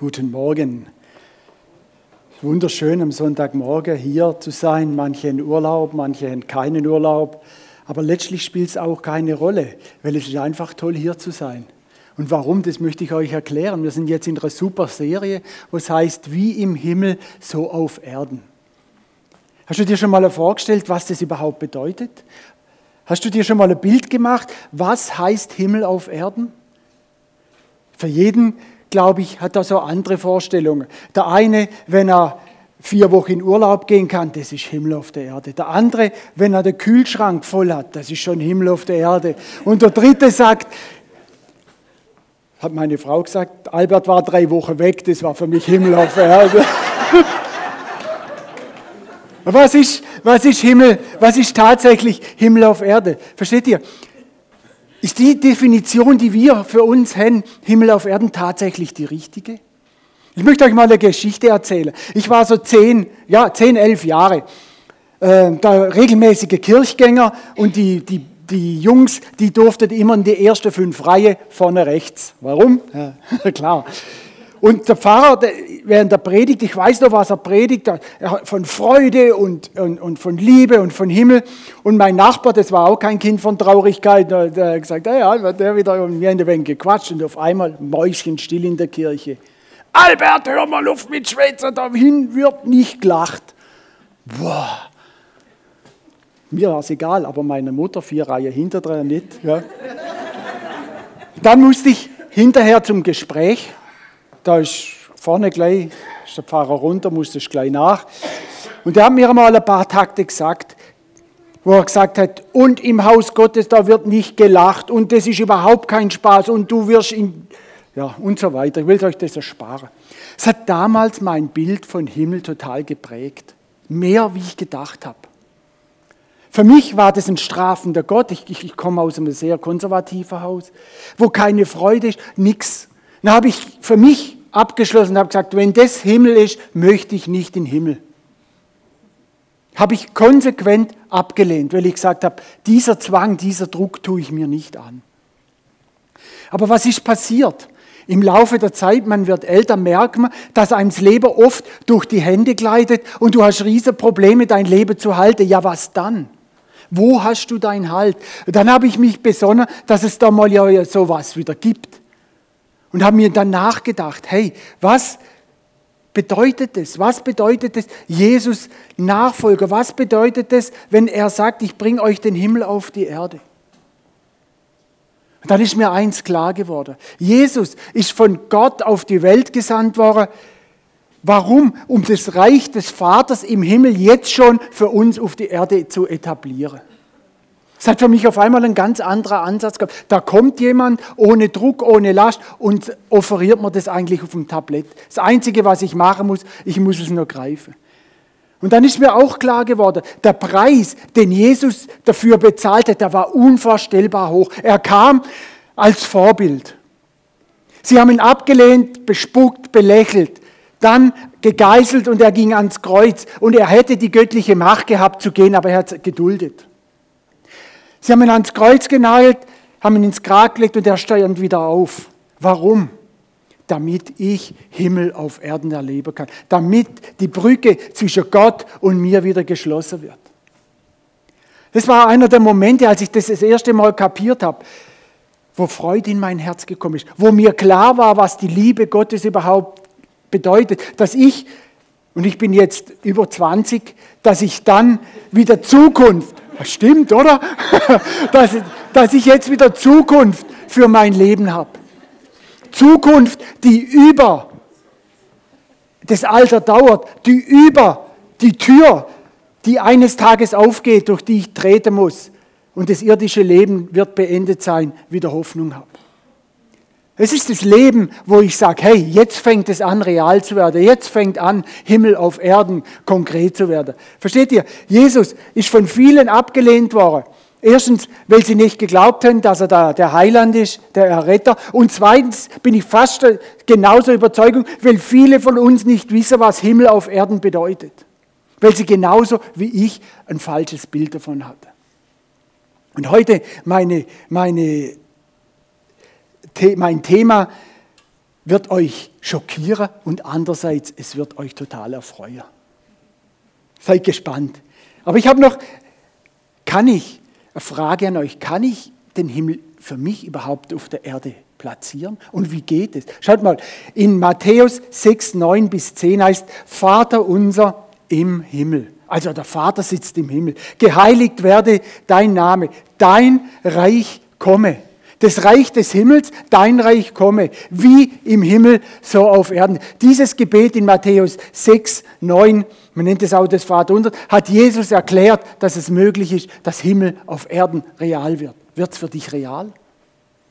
Guten Morgen. Wunderschön am Sonntagmorgen hier zu sein. Manche in Urlaub, manche haben keinen Urlaub. Aber letztlich spielt es auch keine Rolle, weil es ist einfach toll hier zu sein. Und warum, das möchte ich euch erklären. Wir sind jetzt in einer super Serie, wo es heißt, wie im Himmel, so auf Erden. Hast du dir schon mal vorgestellt, was das überhaupt bedeutet? Hast du dir schon mal ein Bild gemacht, was heißt Himmel auf Erden? Für jeden glaube ich, hat da so andere Vorstellungen. Der eine, wenn er vier Wochen in Urlaub gehen kann, das ist Himmel auf der Erde. Der andere, wenn er den Kühlschrank voll hat, das ist schon Himmel auf der Erde. Und der dritte sagt, hat meine Frau gesagt, Albert war drei Wochen weg, das war für mich Himmel auf der Erde. was ist, was ist Himmel? Was ist tatsächlich Himmel auf Erde? Versteht ihr? Ist die Definition, die wir für uns haben, Himmel auf Erden, tatsächlich die richtige? Ich möchte euch mal eine Geschichte erzählen. Ich war so zehn, ja, zehn, elf Jahre äh, der regelmäßige Kirchgänger und die, die, die Jungs, die durften immer in die erste fünf Reihe vorne rechts. Warum? Ja, klar. Und der Pfarrer, der, während der Predigt, ich weiß noch, was er predigt, von Freude und, und, und von Liebe und von Himmel. Und mein Nachbar, das war auch kein Kind von Traurigkeit, der, hat gesagt, ja, ja, der wieder mir in der Wein gequatscht und auf einmal Mäuschen still in der Kirche. Albert, hör mal auf mit Schweizer, dahin wird nicht gelacht. Boah. Mir war es egal, aber meine Mutter, vier Reihen hinter dran nicht. Ja. Dann musste ich hinterher zum Gespräch da ist vorne gleich, ist der Pfarrer runter, musste ich gleich nach. Und er hat mir mal ein paar Takte gesagt, wo er gesagt hat, und im Haus Gottes, da wird nicht gelacht und das ist überhaupt kein Spaß und du wirst in, ja, und so weiter. Ich will euch das ersparen. Es hat damals mein Bild von Himmel total geprägt. Mehr, wie ich gedacht habe. Für mich war das ein strafender Gott. Ich, ich, ich komme aus einem sehr konservativen Haus, wo keine Freude ist, nichts. Dann habe ich für mich abgeschlossen und habe gesagt, wenn das Himmel ist, möchte ich nicht in den Himmel. Habe ich konsequent abgelehnt, weil ich gesagt habe, dieser Zwang, dieser Druck tue ich mir nicht an. Aber was ist passiert? Im Laufe der Zeit, man wird älter, merkt man, dass einem das Leben oft durch die Hände gleitet und du hast riesige Probleme, dein Leben zu halten. Ja, was dann? Wo hast du deinen Halt? dann habe ich mich besonnen, dass es da mal ja sowas wieder gibt und habe mir dann nachgedacht, hey, was bedeutet es? Was bedeutet es, Jesus Nachfolger? Was bedeutet es, wenn er sagt, ich bringe euch den Himmel auf die Erde? Und dann ist mir eins klar geworden. Jesus ist von Gott auf die Welt gesandt worden. Warum? Um das Reich des Vaters im Himmel jetzt schon für uns auf die Erde zu etablieren. Es hat für mich auf einmal ein ganz anderer Ansatz gehabt. Da kommt jemand ohne Druck, ohne Last und offeriert mir das eigentlich auf dem Tablett. Das Einzige, was ich machen muss, ich muss es nur greifen. Und dann ist mir auch klar geworden, der Preis, den Jesus dafür bezahlt hat, der war unvorstellbar hoch. Er kam als Vorbild. Sie haben ihn abgelehnt, bespuckt, belächelt, dann gegeißelt und er ging ans Kreuz. Und er hätte die göttliche Macht gehabt zu gehen, aber er hat geduldet. Sie haben ihn ans Kreuz genagelt, haben ihn ins Grab gelegt und er steigt wieder auf. Warum? Damit ich Himmel auf Erden erleben kann. Damit die Brücke zwischen Gott und mir wieder geschlossen wird. Das war einer der Momente, als ich das das erste Mal kapiert habe, wo Freude in mein Herz gekommen ist, wo mir klar war, was die Liebe Gottes überhaupt bedeutet, dass ich, und ich bin jetzt über 20, dass ich dann wieder Zukunft stimmt, oder? Dass, dass ich jetzt wieder Zukunft für mein Leben habe. Zukunft, die über das Alter dauert, die über die Tür, die eines Tages aufgeht, durch die ich treten muss. Und das irdische Leben wird beendet sein, wieder Hoffnung habe. Es ist das Leben, wo ich sage, hey, jetzt fängt es an, real zu werden. Jetzt fängt an, Himmel auf Erden konkret zu werden. Versteht ihr? Jesus ist von vielen abgelehnt worden. Erstens, weil sie nicht geglaubt haben, dass er da der Heiland ist, der Erretter. Und zweitens bin ich fast genauso überzeugt, weil viele von uns nicht wissen, was Himmel auf Erden bedeutet. Weil sie genauso wie ich ein falsches Bild davon hatten. Und heute meine, meine mein Thema, wird euch schockieren und andererseits, es wird euch total erfreuen. Seid gespannt. Aber ich habe noch, kann ich, eine Frage an euch, kann ich den Himmel für mich überhaupt auf der Erde platzieren? Und wie geht es? Schaut mal, in Matthäus 6, 9 bis 10 heißt, Vater unser im Himmel. Also der Vater sitzt im Himmel. Geheiligt werde dein Name, dein Reich komme. Das Reich des Himmels, dein Reich komme, wie im Himmel, so auf Erden. Dieses Gebet in Matthäus 6, 9, man nennt es auch das Vaterunser, hat Jesus erklärt, dass es möglich ist, dass Himmel auf Erden real wird. Wird es für dich real?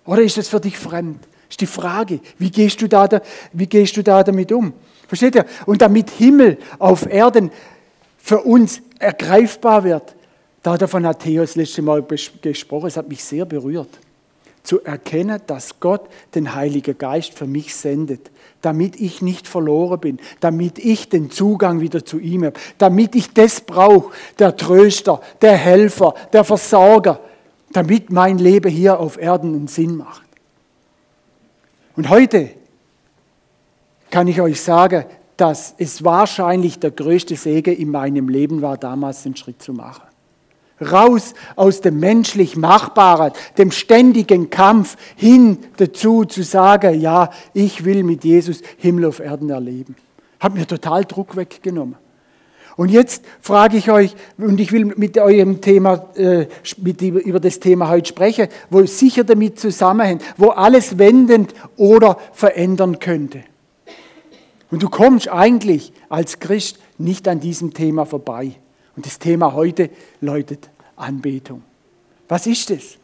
Oder ist es für dich fremd? Ist die Frage, wie gehst du da, wie gehst du da damit um? Versteht ihr? Und damit Himmel auf Erden für uns ergreifbar wird, davon hat Theos letzte Mal gesprochen, es hat mich sehr berührt. Zu erkennen, dass Gott den Heiligen Geist für mich sendet, damit ich nicht verloren bin, damit ich den Zugang wieder zu ihm habe, damit ich das brauche, der Tröster, der Helfer, der Versorger, damit mein Leben hier auf Erden einen Sinn macht. Und heute kann ich euch sagen, dass es wahrscheinlich der größte Segen in meinem Leben war, damals den Schritt zu machen. Raus aus dem menschlich Machbaren, dem ständigen Kampf hin dazu zu sagen, ja, ich will mit Jesus Himmel auf Erden erleben. Hat mir total Druck weggenommen. Und jetzt frage ich euch, und ich will mit eurem Thema, äh, mit, über das Thema heute sprechen, wo sicher damit zusammenhängt, wo alles wendend oder verändern könnte. Und du kommst eigentlich als Christ nicht an diesem Thema vorbei. Und das Thema heute läutet Anbetung. Was ist das?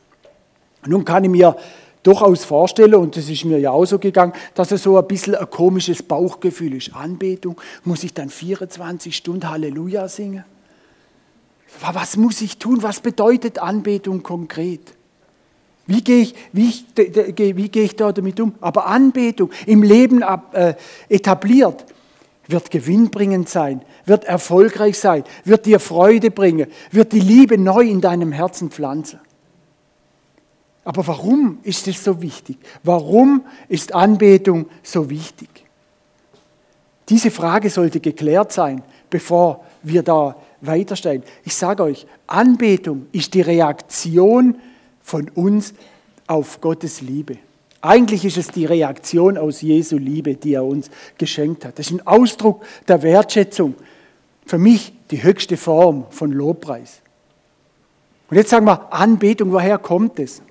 Nun kann ich mir durchaus vorstellen, und das ist mir ja auch so gegangen, dass es so ein bisschen ein komisches Bauchgefühl ist. Anbetung, muss ich dann 24 Stunden Halleluja singen? Was muss ich tun? Was bedeutet Anbetung konkret? Wie gehe ich, wie, ich, wie gehe ich da damit um? Aber Anbetung im Leben äh, etabliert wird gewinnbringend sein, wird erfolgreich sein, wird dir Freude bringen, wird die Liebe neu in deinem Herzen pflanzen. Aber warum ist es so wichtig? Warum ist Anbetung so wichtig? Diese Frage sollte geklärt sein, bevor wir da weitersteigen. Ich sage euch, Anbetung ist die Reaktion von uns auf Gottes Liebe. Eigentlich ist es die Reaktion aus Jesu Liebe, die er uns geschenkt hat. Das ist ein Ausdruck der Wertschätzung. Für mich die höchste Form von Lobpreis. Und jetzt sagen wir, Anbetung, woher kommt es?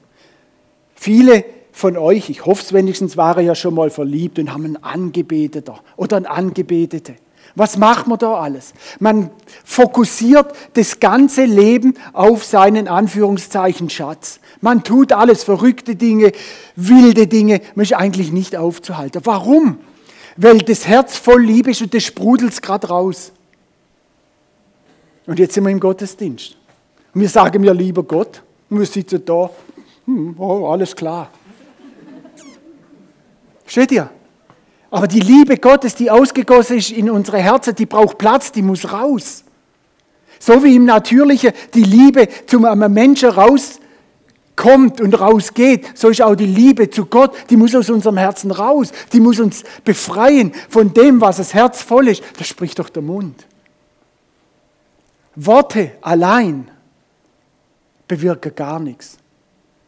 Viele von euch, ich hoffe es wenigstens, waren ja schon mal verliebt und haben einen Angebeteter oder eine Angebetete. Was macht man da alles? Man fokussiert das ganze Leben auf seinen Anführungszeichen Schatz. Man tut alles, verrückte Dinge, wilde Dinge, man ist eigentlich nicht aufzuhalten. Warum? Weil das Herz voll Liebe ist und das sprudelt gerade raus. Und jetzt sind wir im Gottesdienst. Und wir sagen mir, lieber Gott, und wir sitzen da, hm, oh, alles klar. Steht ihr? Aber die Liebe Gottes, die ausgegossen ist in unsere Herzen, die braucht Platz, die muss raus. So wie im Natürlichen die Liebe zum Menschen rauskommt und rausgeht, so ist auch die Liebe zu Gott, die muss aus unserem Herzen raus. Die muss uns befreien von dem, was das Herz voll ist. Das spricht doch der Mund. Worte allein bewirken gar nichts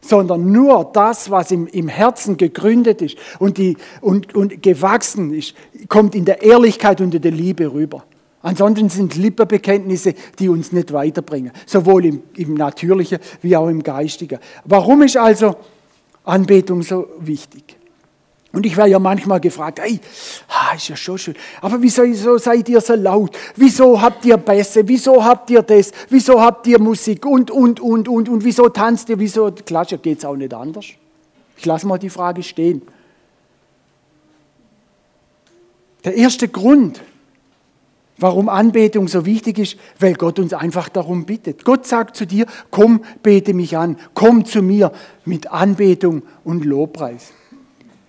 sondern nur das, was im, im Herzen gegründet ist und, die, und, und gewachsen ist, kommt in der Ehrlichkeit und in der Liebe rüber. Ansonsten sind Lippenbekenntnisse, die uns nicht weiterbringen, sowohl im, im Natürlichen wie auch im Geistigen. Warum ist also Anbetung so wichtig? Und ich werde ja manchmal gefragt, hey, ist ja schon schön, aber wieso, seid ihr so laut? Wieso habt ihr Bässe? Wieso habt ihr das? Wieso habt ihr Musik? Und, und, und, und, und wieso tanzt ihr? Wieso klatscht Geht es auch nicht anders? Ich lasse mal die Frage stehen. Der erste Grund, warum Anbetung so wichtig ist, weil Gott uns einfach darum bittet. Gott sagt zu dir, komm, bete mich an, komm zu mir mit Anbetung und Lobpreis.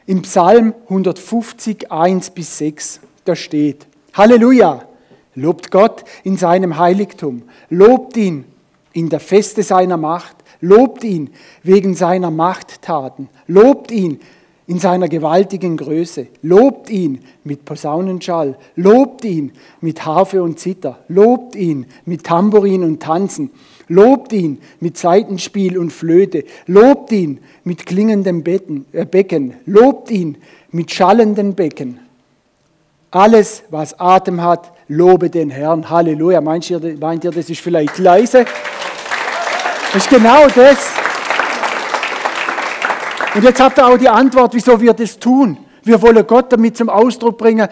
Im Psalm 150, 1 bis 6, da steht, Halleluja, lobt Gott in seinem Heiligtum, lobt ihn in der Feste seiner Macht, lobt ihn wegen seiner Machttaten, lobt ihn in seiner gewaltigen Größe. Lobt ihn mit Posaunenschall, lobt ihn mit Harfe und Zither, lobt ihn mit Tambourin und Tanzen, lobt ihn mit Seitenspiel und Flöte, lobt ihn mit klingendem Becken, äh Becken, lobt ihn mit schallenden Becken. Alles, was Atem hat, lobe den Herrn. Halleluja. Meint ihr, meint ihr das ist vielleicht leise? Das ist genau das. Und jetzt habt ihr auch die Antwort, wieso wir das tun. Wir wollen Gott damit zum Ausdruck bringen,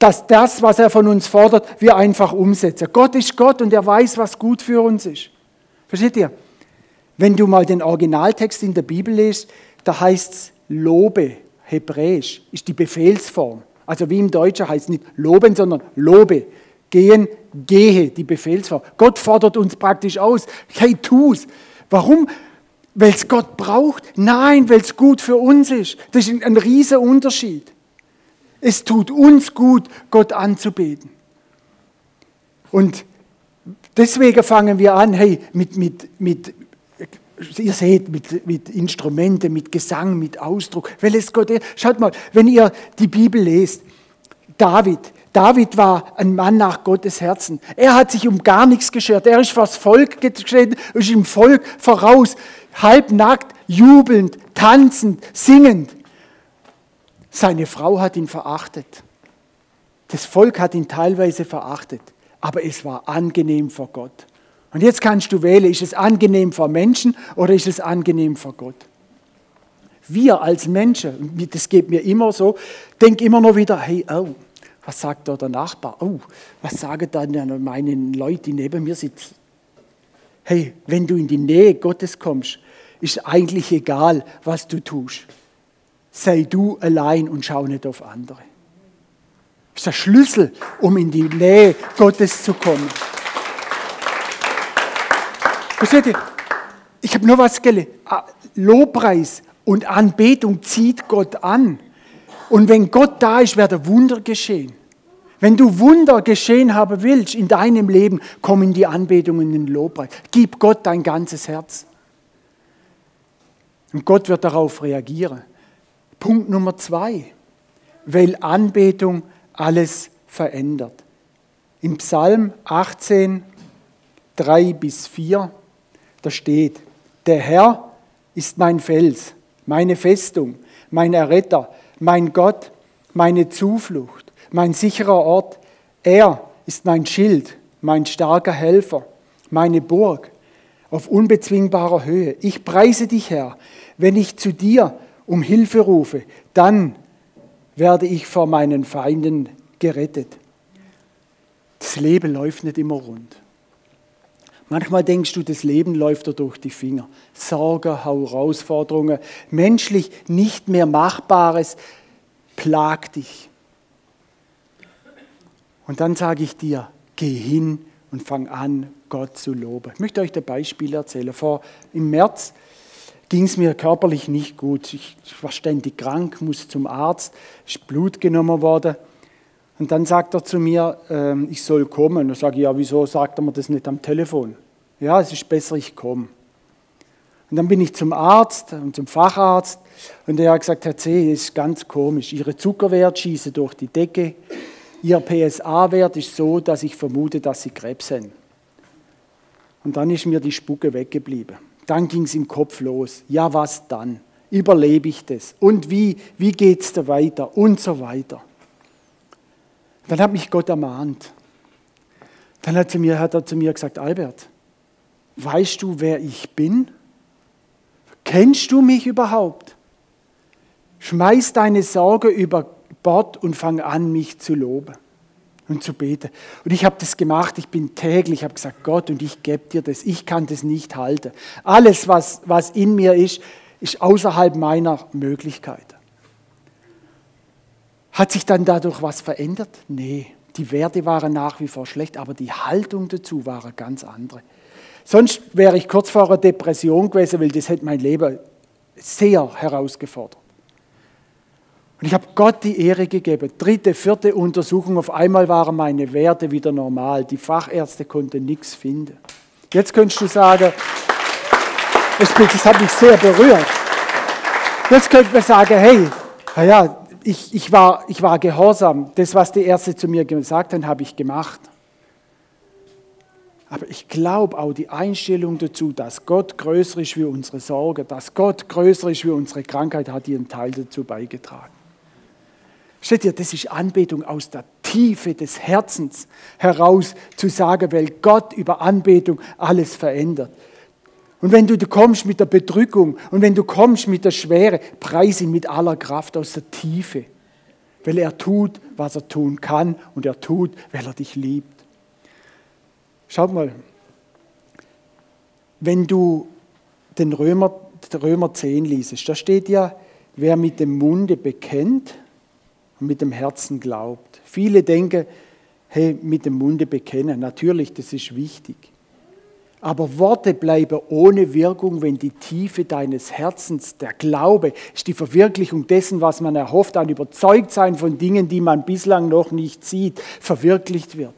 dass das, was er von uns fordert, wir einfach umsetzen. Gott ist Gott und er weiß, was gut für uns ist. Versteht ihr? Wenn du mal den Originaltext in der Bibel liest, da heißt es Lobe, hebräisch, ist die Befehlsform. Also wie im Deutschen heißt es nicht loben, sondern lobe. Gehen, gehe, die Befehlsform. Gott fordert uns praktisch aus. Hey, tu's. Warum? Weil es Gott braucht? Nein, weil es gut für uns ist. Das ist ein riesiger Unterschied. Es tut uns gut, Gott anzubeten. Und deswegen fangen wir an, hey, mit, mit, mit ihr seht, mit, mit Instrumenten, mit Gesang, mit Ausdruck, weil es Gott. Schaut mal, wenn ihr die Bibel lest, David, David war ein Mann nach Gottes Herzen. Er hat sich um gar nichts geschert. Er ist vors Volk geschritten, ist im Volk voraus, halbnackt, jubelnd, tanzend, singend. Seine Frau hat ihn verachtet. Das Volk hat ihn teilweise verachtet, aber es war angenehm vor Gott. Und jetzt kannst du wählen, ist es angenehm vor Menschen oder ist es angenehm vor Gott? Wir als Menschen, das geht mir immer so, denk immer noch wieder, hey, oh, was sagt da der Nachbar? Oh, was sagen dann meine Leute, die neben mir sitzen? Hey, wenn du in die Nähe Gottes kommst, ist eigentlich egal, was du tust. Sei du allein und schau nicht auf andere. Das ist der Schlüssel, um in die Nähe Gottes zu kommen. Versteht ihr? Ich habe nur was. Ah, Lobpreis und Anbetung zieht Gott an. Und wenn Gott da ist, werden Wunder geschehen. Wenn du Wunder geschehen haben willst in deinem Leben, komm in die Anbetung in den Lobpreis. Gib Gott dein ganzes Herz. Und Gott wird darauf reagieren. Punkt Nummer zwei, weil Anbetung alles verändert. Im Psalm 18, 3 bis 4 da steht, der Herr ist mein Fels, meine Festung, mein Erretter, mein Gott, meine Zuflucht, mein sicherer Ort. Er ist mein Schild, mein starker Helfer, meine Burg auf unbezwingbarer Höhe. Ich preise dich, Herr. Wenn ich zu dir um Hilfe rufe, dann werde ich vor meinen Feinden gerettet. Das Leben läuft nicht immer rund. Manchmal denkst du, das Leben läuft dir durch die Finger. Sorgen, Herausforderungen, menschlich nicht mehr Machbares plagt dich. Und dann sage ich dir, geh hin und fang an, Gott zu loben. Ich möchte euch ein Beispiel erzählen. Vor, Im März ging es mir körperlich nicht gut. Ich war ständig krank, musste zum Arzt, ist Blut genommen worden. Und dann sagt er zu mir, äh, ich soll kommen. Sage ich, ja, wieso sagt er mir das nicht am Telefon? Ja, es ist besser, ich komme. Und dann bin ich zum Arzt und zum Facharzt und der hat gesagt, Herr C., das ist ganz komisch. Ihre Zuckerwert schießen durch die Decke. Ihr PSA-Wert ist so, dass ich vermute, dass Sie Krebs haben. Und dann ist mir die Spucke weggeblieben. Dann ging es im Kopf los. Ja, was dann? Überlebe ich das? Und wie, wie geht es da weiter? Und so weiter. Dann hat mich Gott ermahnt. Dann hat, mir, hat er zu mir gesagt, Albert, weißt du, wer ich bin? Kennst du mich überhaupt? Schmeiß deine Sorge über Bord und fang an, mich zu loben und zu beten. Und ich habe das gemacht, ich bin täglich, ich habe gesagt, Gott, und ich gebe dir das, ich kann das nicht halten. Alles, was, was in mir ist, ist außerhalb meiner Möglichkeiten. Hat sich dann dadurch was verändert? Nee, die Werte waren nach wie vor schlecht, aber die Haltung dazu war eine ganz andere. Sonst wäre ich kurz vor einer Depression gewesen, weil das hätte mein Leben sehr herausgefordert. Und ich habe Gott die Ehre gegeben. Dritte, vierte Untersuchung, auf einmal waren meine Werte wieder normal. Die Fachärzte konnten nichts finden. Jetzt könntest du sagen, das, hat mich sehr berührt. Jetzt könnte man sagen, hey, ja, ich, ich, war, ich war gehorsam. Das, was die Ärzte zu mir gesagt haben, habe ich gemacht. Aber ich glaube auch die Einstellung dazu, dass Gott größer ist wie unsere Sorge, dass Gott größer ist wie unsere Krankheit, hat ihren Teil dazu beigetragen. Steht ihr, das ist Anbetung aus der Tiefe des Herzens heraus zu sagen, weil Gott über Anbetung alles verändert. Und wenn du kommst mit der Bedrückung und wenn du kommst mit der Schwere, preis ihn mit aller Kraft aus der Tiefe, weil er tut, was er tun kann und er tut, weil er dich liebt. Schaut mal, wenn du den Römer, Römer 10 liest, da steht ja, wer mit dem Munde bekennt mit dem Herzen glaubt. Viele denken, hey, mit dem Munde bekennen, natürlich, das ist wichtig. Aber Worte bleiben ohne Wirkung, wenn die Tiefe deines Herzens, der Glaube, ist die Verwirklichung dessen, was man erhofft, ein Überzeugtsein von Dingen, die man bislang noch nicht sieht, verwirklicht wird.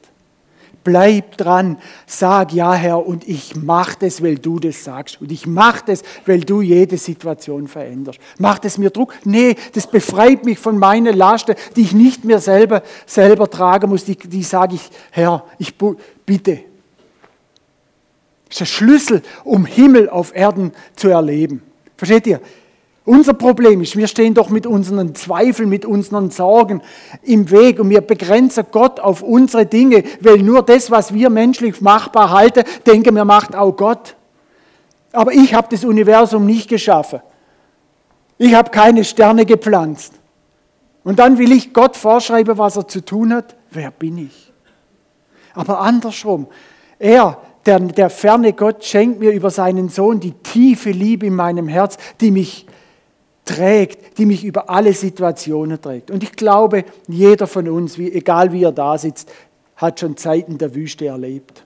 Bleib dran, sag ja, Herr, und ich mach das, weil du das sagst. Und ich mach das, weil du jede Situation veränderst. Macht es mir Druck? Nee, das befreit mich von meinen Lasten, die ich nicht mehr selber, selber tragen muss. Die, die sage ich, Herr, ich bitte. Das ist der Schlüssel, um Himmel auf Erden zu erleben. Versteht ihr? Unser Problem ist, wir stehen doch mit unseren Zweifeln, mit unseren Sorgen im Weg und wir begrenzen Gott auf unsere Dinge, weil nur das, was wir menschlich machbar halten, denken wir macht auch Gott. Aber ich habe das Universum nicht geschaffen. Ich habe keine Sterne gepflanzt. Und dann will ich Gott vorschreiben, was er zu tun hat. Wer bin ich? Aber andersrum, er, der, der ferne Gott, schenkt mir über seinen Sohn die tiefe Liebe in meinem Herz, die mich trägt, die mich über alle Situationen trägt. Und ich glaube, jeder von uns, egal wie er da sitzt, hat schon Zeiten der Wüste erlebt.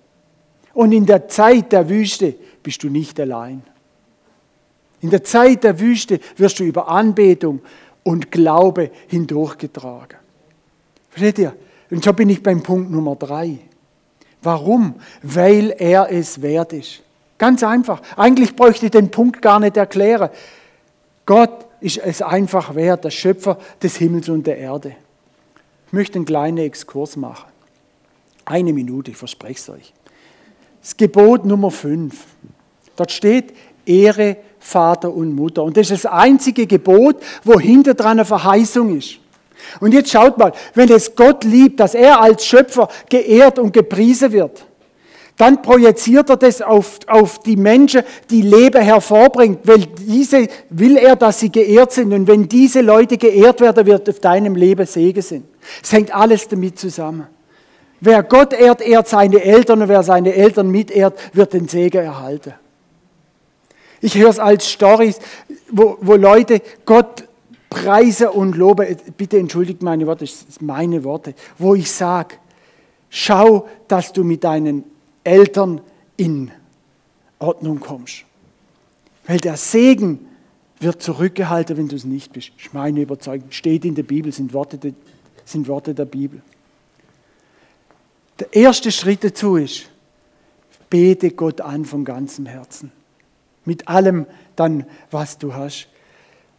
Und in der Zeit der Wüste bist du nicht allein. In der Zeit der Wüste wirst du über Anbetung und Glaube hindurchgetragen. Versteht ihr? Und so bin ich beim Punkt Nummer drei. Warum? Weil er es wert ist. Ganz einfach. Eigentlich bräuchte ich den Punkt gar nicht erklären. Gott ist es einfach wert, der Schöpfer des Himmels und der Erde. Ich möchte einen kleinen Exkurs machen. Eine Minute, ich verspreche es euch. Das Gebot Nummer 5. Dort steht, Ehre Vater und Mutter. Und das ist das einzige Gebot, wo hinter dran eine Verheißung ist. Und jetzt schaut mal, wenn es Gott liebt, dass er als Schöpfer geehrt und gepriesen wird, dann projiziert er das auf, auf die Menschen, die Leben hervorbringt, weil diese will er, dass sie geehrt sind. Und wenn diese Leute geehrt werden, wird auf deinem Leben Segen sind. Es hängt alles damit zusammen. Wer Gott ehrt, ehrt seine Eltern und wer seine Eltern mitehrt, wird den Segen erhalten. Ich höre es als Stories, wo, wo Leute Gott preise und lobe. Bitte entschuldigt meine Worte, das sind meine Worte, wo ich sage, schau, dass du mit deinen Eltern in Ordnung kommst. Weil der Segen wird zurückgehalten, wenn du es nicht bist. Ist meine Überzeugung. Steht in der Bibel, sind Worte, der, sind Worte der Bibel. Der erste Schritt dazu ist, bete Gott an von ganzem Herzen. Mit allem dann, was du hast.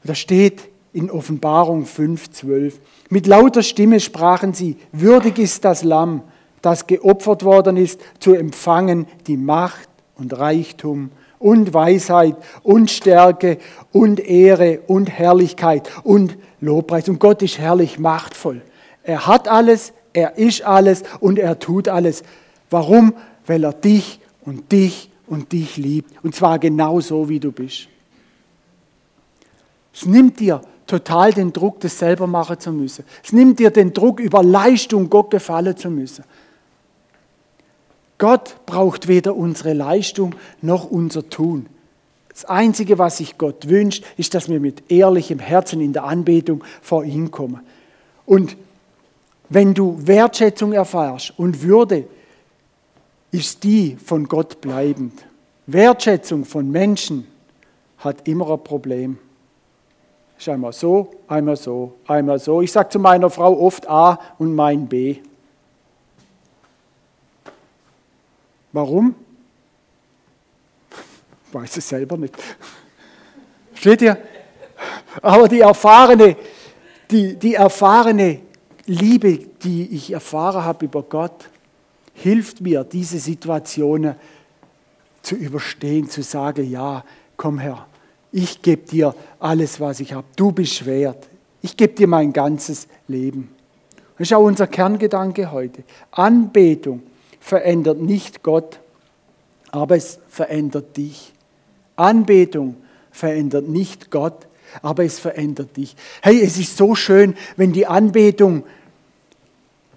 Da steht in Offenbarung 5,12. Mit lauter Stimme sprachen sie: Würdig ist das Lamm, das geopfert worden ist, zu empfangen die Macht und Reichtum und Weisheit und Stärke und Ehre und Herrlichkeit und Lobpreis. Und Gott ist herrlich machtvoll. Er hat alles, er ist alles und er tut alles. Warum? Weil er dich und dich und dich liebt. Und zwar genau so, wie du bist. Es nimmt dir total den Druck, das selber machen zu müssen. Es nimmt dir den Druck, über Leistung Gott gefallen zu müssen. Gott braucht weder unsere Leistung noch unser Tun. Das Einzige, was sich Gott wünscht, ist, dass wir mit ehrlichem Herzen in der Anbetung vor ihn kommen. Und wenn du Wertschätzung erfährst und Würde, ist die von Gott bleibend. Wertschätzung von Menschen hat immer ein Problem. Ist einmal so, einmal so, einmal so. Ich sage zu meiner Frau oft A und mein B. Warum? Weiß es selber nicht. Steht ihr? Aber die erfahrene, die, die erfahrene Liebe, die ich erfahren habe über Gott, hilft mir, diese Situationen zu überstehen, zu sagen, ja, komm her, ich gebe dir alles, was ich habe. Du bist wert. Ich gebe dir mein ganzes Leben. Das ist auch unser Kerngedanke heute. Anbetung verändert nicht Gott, aber es verändert dich. Anbetung verändert nicht Gott, aber es verändert dich. Hey, es ist so schön, wenn die Anbetung,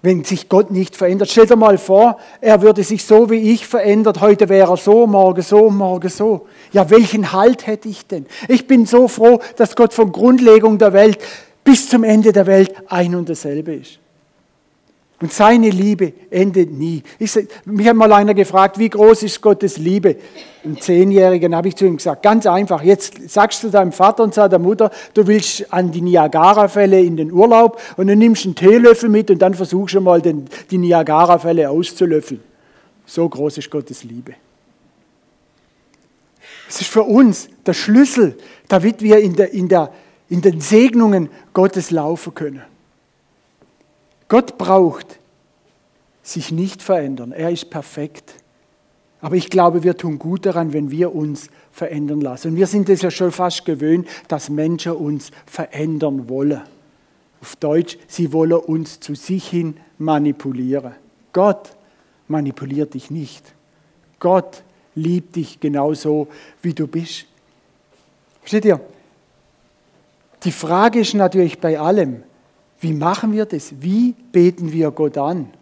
wenn sich Gott nicht verändert. Stell dir mal vor, er würde sich so wie ich verändert. Heute wäre er so, morgen so, morgen so. Ja, welchen Halt hätte ich denn? Ich bin so froh, dass Gott von Grundlegung der Welt bis zum Ende der Welt ein und dasselbe ist. Und seine Liebe endet nie. Ich, mich hat mal einer gefragt, wie groß ist Gottes Liebe? Ein Zehnjährigen habe ich zu ihm gesagt, ganz einfach. Jetzt sagst du deinem Vater und deiner Mutter, du willst an die Niagara-Fälle in den Urlaub und du nimmst einen Teelöffel mit und dann versuchst du mal den, die Niagara-Fälle auszulöffeln. So groß ist Gottes Liebe. Es ist für uns der Schlüssel, damit wir in, der, in, der, in den Segnungen Gottes laufen können. Gott braucht sich nicht verändern. Er ist perfekt. Aber ich glaube, wir tun gut daran, wenn wir uns verändern lassen. Und wir sind es ja schon fast gewöhnt, dass Menschen uns verändern wollen. Auf Deutsch, sie wollen uns zu sich hin manipulieren. Gott manipuliert dich nicht. Gott liebt dich genauso, wie du bist. Versteht ihr? Die Frage ist natürlich bei allem, wie machen wir das? Wie beten wir Gott an?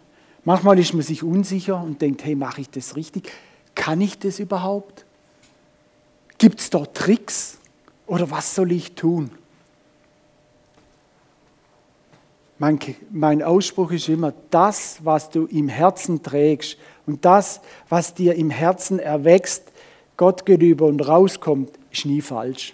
Manchmal ist man sich unsicher und denkt, hey, mache ich das richtig? Kann ich das überhaupt? Gibt es dort Tricks? Oder was soll ich tun? Mein, mein Ausspruch ist immer, das, was du im Herzen trägst und das, was dir im Herzen erwächst, Gott gegenüber und rauskommt, ist nie falsch.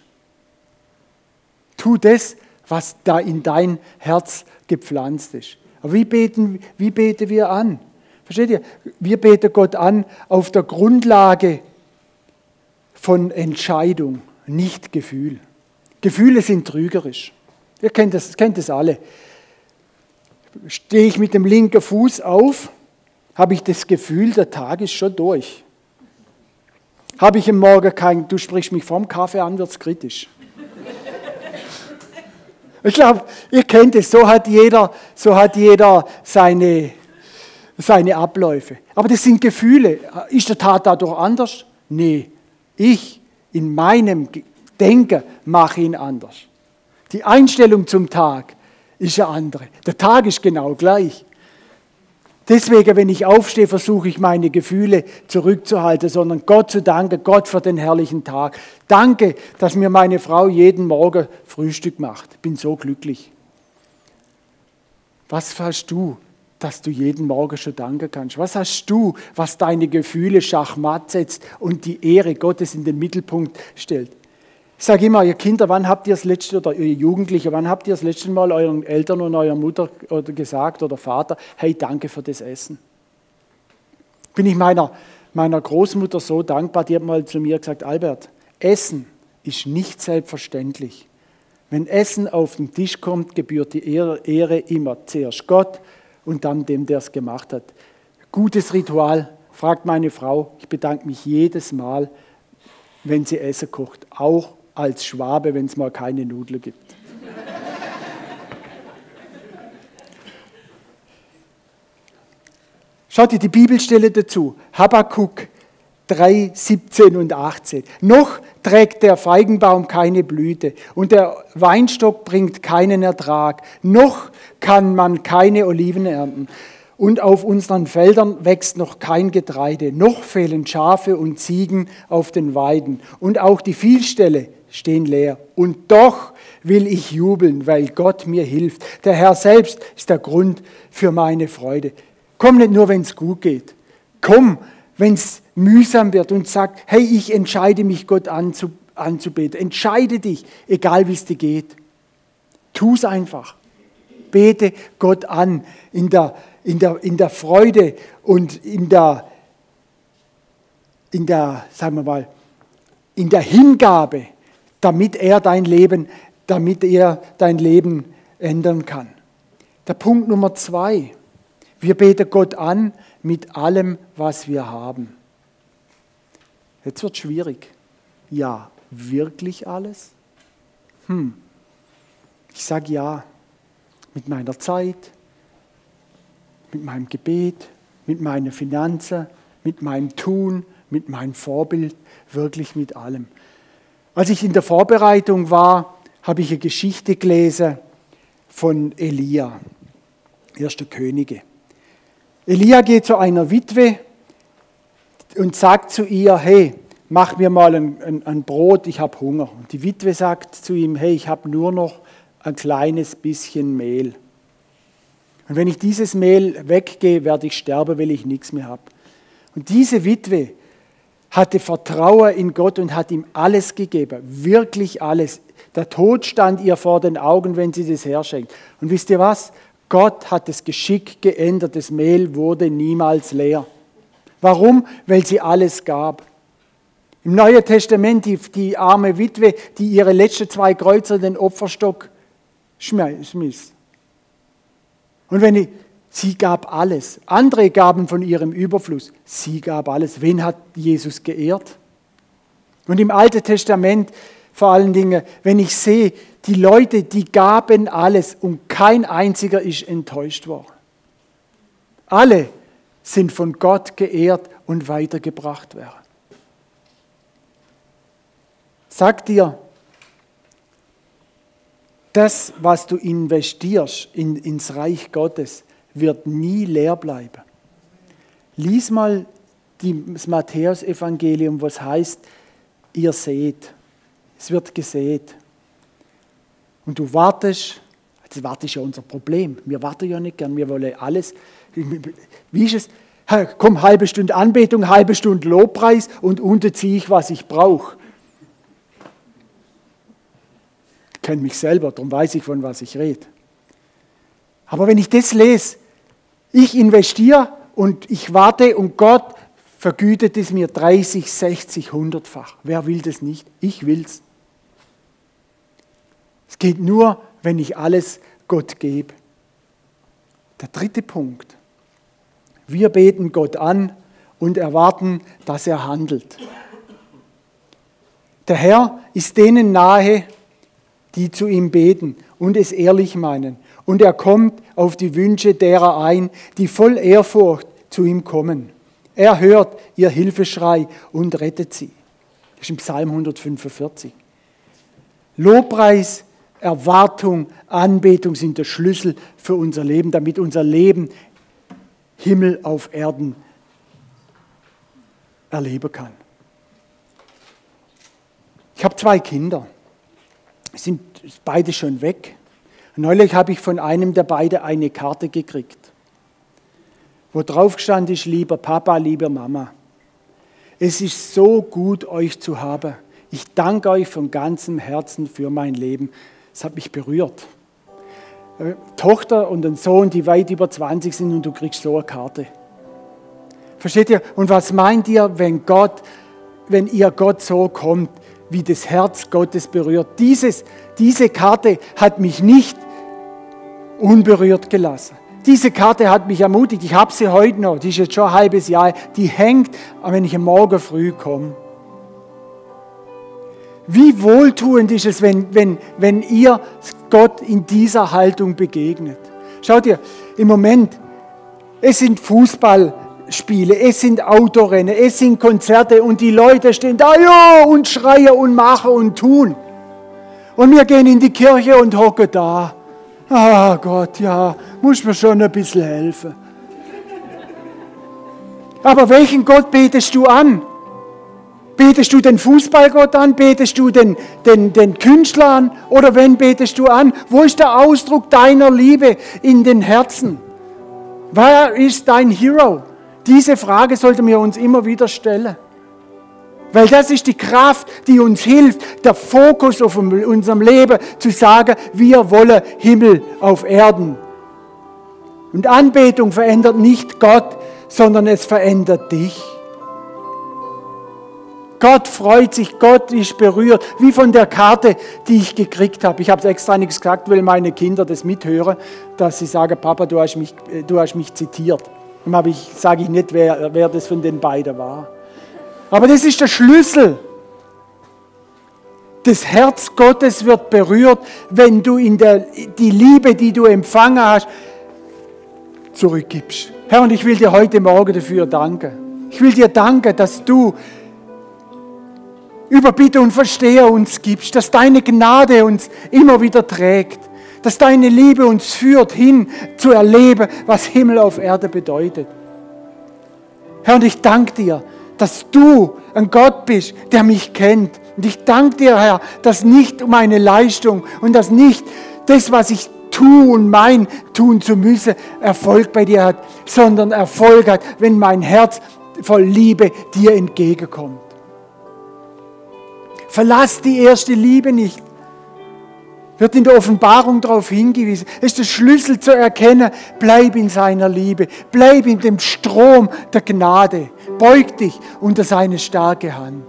Tu das, was da in dein Herz gepflanzt ist. Aber wie beten, wie beten wir an? Versteht ihr? Wir beten Gott an auf der Grundlage von Entscheidung, nicht Gefühl. Gefühle sind trügerisch. Ihr kennt das, kennt das alle. Stehe ich mit dem linken Fuß auf, habe ich das Gefühl, der Tag ist schon durch. Habe ich im Morgen kein, du sprichst mich vom Kaffee an, wird es kritisch. Ich glaube, ihr kennt es, so hat jeder, so hat jeder seine, seine Abläufe. Aber das sind Gefühle. Ist der Tat dadurch anders? Nee, ich in meinem Denken mache ihn anders. Die Einstellung zum Tag ist eine andere. Der Tag ist genau gleich. Deswegen, wenn ich aufstehe, versuche ich meine Gefühle zurückzuhalten, sondern Gott zu danken, Gott für den herrlichen Tag. Danke, dass mir meine Frau jeden Morgen Frühstück macht. Bin so glücklich. Was hast du, dass du jeden Morgen schon danken kannst? Was hast du, was deine Gefühle schachmatt setzt und die Ehre Gottes in den Mittelpunkt stellt? Ich sage immer, ihr Kinder, wann habt ihr das letzte, oder ihr Jugendliche, wann habt ihr das letzte Mal euren Eltern und eurer Mutter oder gesagt oder Vater, hey, danke für das Essen? Bin ich meiner, meiner Großmutter so dankbar, die hat mal zu mir gesagt, Albert, Essen ist nicht selbstverständlich. Wenn Essen auf den Tisch kommt, gebührt die Ehre immer zuerst Gott und dann dem, der es gemacht hat. Gutes Ritual, fragt meine Frau. Ich bedanke mich jedes Mal, wenn sie Essen kocht, auch als Schwabe, wenn es mal keine Nudeln gibt. Schaut ihr die Bibelstelle dazu. Habakkuk 3, 17 und 18. Noch trägt der Feigenbaum keine Blüte und der Weinstock bringt keinen Ertrag. Noch kann man keine Oliven ernten und auf unseren Feldern wächst noch kein Getreide. Noch fehlen Schafe und Ziegen auf den Weiden und auch die Vielställe stehen leer. Und doch will ich jubeln, weil Gott mir hilft. Der Herr selbst ist der Grund für meine Freude. Komm nicht nur, wenn es gut geht. Komm, wenn es mühsam wird und sag, hey, ich entscheide mich, Gott anzubeten. Entscheide dich, egal wie es dir geht. Tu es einfach. Bete Gott an in der, in der, in der Freude und in der, in der, sagen wir mal, in der Hingabe damit er dein Leben damit er dein Leben ändern kann. Der Punkt Nummer zwei. Wir beten Gott an mit allem, was wir haben. Jetzt wird schwierig. Ja, wirklich alles? Hm. Ich sage ja. Mit meiner Zeit, mit meinem Gebet, mit meinen Finanzen, mit meinem Tun, mit meinem Vorbild, wirklich mit allem. Als ich in der Vorbereitung war, habe ich eine Geschichte gelesen von Elia, erster Könige. Elia geht zu einer Witwe und sagt zu ihr, hey, mach mir mal ein, ein, ein Brot, ich habe Hunger. Und die Witwe sagt zu ihm, hey, ich habe nur noch ein kleines bisschen Mehl. Und wenn ich dieses Mehl weggehe, werde ich sterben, weil ich nichts mehr habe. Und diese Witwe hatte Vertrauen in Gott und hat ihm alles gegeben, wirklich alles. Der Tod stand ihr vor den Augen, wenn sie das herschenkt. Und wisst ihr was? Gott hat das Geschick geändert. Das Mehl wurde niemals leer. Warum? Weil sie alles gab. Im Neuen Testament die, die arme Witwe, die ihre letzten zwei Kreuzer in den Opferstock schmiss. Und wenn ich, sie gab alles. Andere gaben von ihrem Überfluss. Sie gab alles. Wen hat Jesus geehrt? Und im Alten Testament vor allen Dingen, wenn ich sehe, die Leute, die gaben alles und kein einziger ist enttäuscht worden. Alle sind von Gott geehrt und weitergebracht werden. Sag dir, das, was du investierst in, ins Reich Gottes, wird nie leer bleiben. Lies mal das Matthäusevangelium, was heißt, ihr seht. Es wird gesät. Und du wartest, das Warten ist ja unser Problem. Wir warten ja nicht gern, wir wollen alles. Wie ist es? Komm, halbe Stunde Anbetung, halbe Stunde Lobpreis und unten ziehe ich, was ich brauche. kenne mich selber, darum weiß ich, von was ich rede. Aber wenn ich das lese, ich investiere und ich warte und Gott vergütet es mir 30, 60, 100-fach. Wer will das nicht? Ich will's. Es geht nur, wenn ich alles Gott gebe. Der dritte Punkt. Wir beten Gott an und erwarten, dass er handelt. Der Herr ist denen nahe, die zu ihm beten und es ehrlich meinen. Und er kommt auf die Wünsche derer ein, die voll Ehrfurcht zu ihm kommen. Er hört ihr Hilfeschrei und rettet sie. Das ist im Psalm 145. Lobpreis, Erwartung, Anbetung sind der Schlüssel für unser Leben, damit unser Leben Himmel auf Erden erleben kann. Ich habe zwei Kinder sind beide schon weg. Neulich habe ich von einem der beiden eine Karte gekriegt, wo drauf stand ist, lieber Papa, liebe Mama, es ist so gut, euch zu haben. Ich danke euch von ganzem Herzen für mein Leben. Es hat mich berührt. Äh, Tochter und ein Sohn, die weit über 20 sind und du kriegst so eine Karte. Versteht ihr? Und was meint ihr, wenn Gott, wenn ihr Gott so kommt? wie das Herz Gottes berührt. Dieses, diese Karte hat mich nicht unberührt gelassen. Diese Karte hat mich ermutigt. Ich habe sie heute noch. Die ist jetzt schon ein halbes Jahr. Die hängt, wenn ich Morgen früh komme. Wie wohltuend ist es, wenn, wenn, wenn ihr Gott in dieser Haltung begegnet. Schaut ihr, im Moment, es sind Fußball, Spiele, es sind Autorennen, es sind Konzerte und die Leute stehen da ja, und schreien und machen und tun. Und wir gehen in die Kirche und hocken da. Ah Gott, ja, muss mir schon ein bisschen helfen. Aber welchen Gott betest du an? Betest du den Fußballgott an? Betest du den, den, den Künstler an? Oder wen betest du an? Wo ist der Ausdruck deiner Liebe in den Herzen? Wer ist dein Hero? Diese Frage sollten wir uns immer wieder stellen. Weil das ist die Kraft, die uns hilft, der Fokus auf unserem Leben zu sagen, wir wollen Himmel auf Erden. Und Anbetung verändert nicht Gott, sondern es verändert dich. Gott freut sich, Gott ist berührt, wie von der Karte, die ich gekriegt habe. Ich habe extra nichts gesagt, weil meine Kinder das mithören, dass sie sagen, Papa, du hast mich, äh, du hast mich zitiert. Dann sage ich nicht, wer, wer das von den beiden war. Aber das ist der Schlüssel. Das Herz Gottes wird berührt, wenn du in der, die Liebe, die du empfangen hast, zurückgibst. Herr, und ich will dir heute Morgen dafür danken. Ich will dir danken, dass du Überbitte und Verstehe uns gibst, dass deine Gnade uns immer wieder trägt, dass deine Liebe uns führt hin zu erleben, was Himmel auf Erde bedeutet. Herr, und ich danke dir, dass du ein Gott bist, der mich kennt. Und ich danke dir, Herr, dass nicht meine Leistung und dass nicht das, was ich tun, mein tun zu müssen, Erfolg bei dir hat, sondern Erfolg hat, wenn mein Herz voll Liebe dir entgegenkommt. Verlass die erste Liebe nicht. Wird in der Offenbarung darauf hingewiesen. Es ist der Schlüssel zu erkennen, bleib in seiner Liebe, bleib in dem Strom der Gnade, beug dich unter seine starke Hand.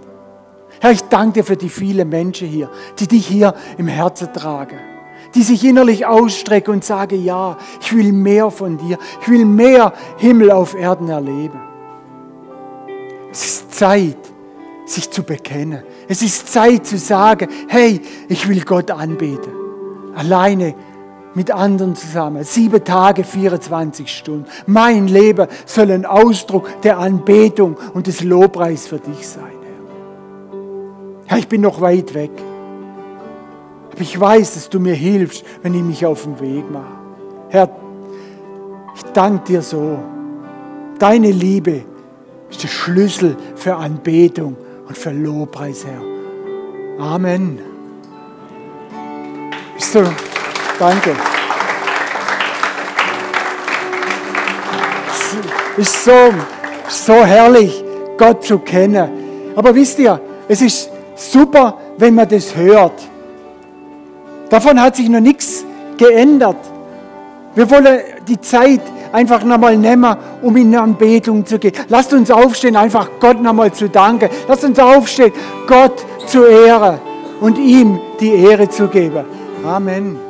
Herr, ich danke dir für die vielen Menschen hier, die dich hier im Herzen tragen, die sich innerlich ausstrecken und sagen, ja, ich will mehr von dir, ich will mehr Himmel auf Erden erleben. Es ist Zeit, sich zu bekennen. Es ist Zeit zu sagen, hey, ich will Gott anbeten. Alleine mit anderen zusammen. Sieben Tage, 24 Stunden. Mein Leben soll ein Ausdruck der Anbetung und des Lobpreis für dich sein, Herr. Ich bin noch weit weg. Aber ich weiß, dass du mir hilfst, wenn ich mich auf den Weg mache. Herr, ich danke dir so. Deine Liebe ist der Schlüssel für Anbetung und für Lobpreis, Herr. Amen. So, danke. Es ist so, so herrlich, Gott zu kennen. Aber wisst ihr, es ist super, wenn man das hört. Davon hat sich noch nichts geändert. Wir wollen die Zeit einfach nochmal nehmen, um in Anbetung zu gehen. Lasst uns aufstehen, einfach Gott nochmal zu danken. Lasst uns aufstehen, Gott zu ehren und ihm die Ehre zu geben. Amen.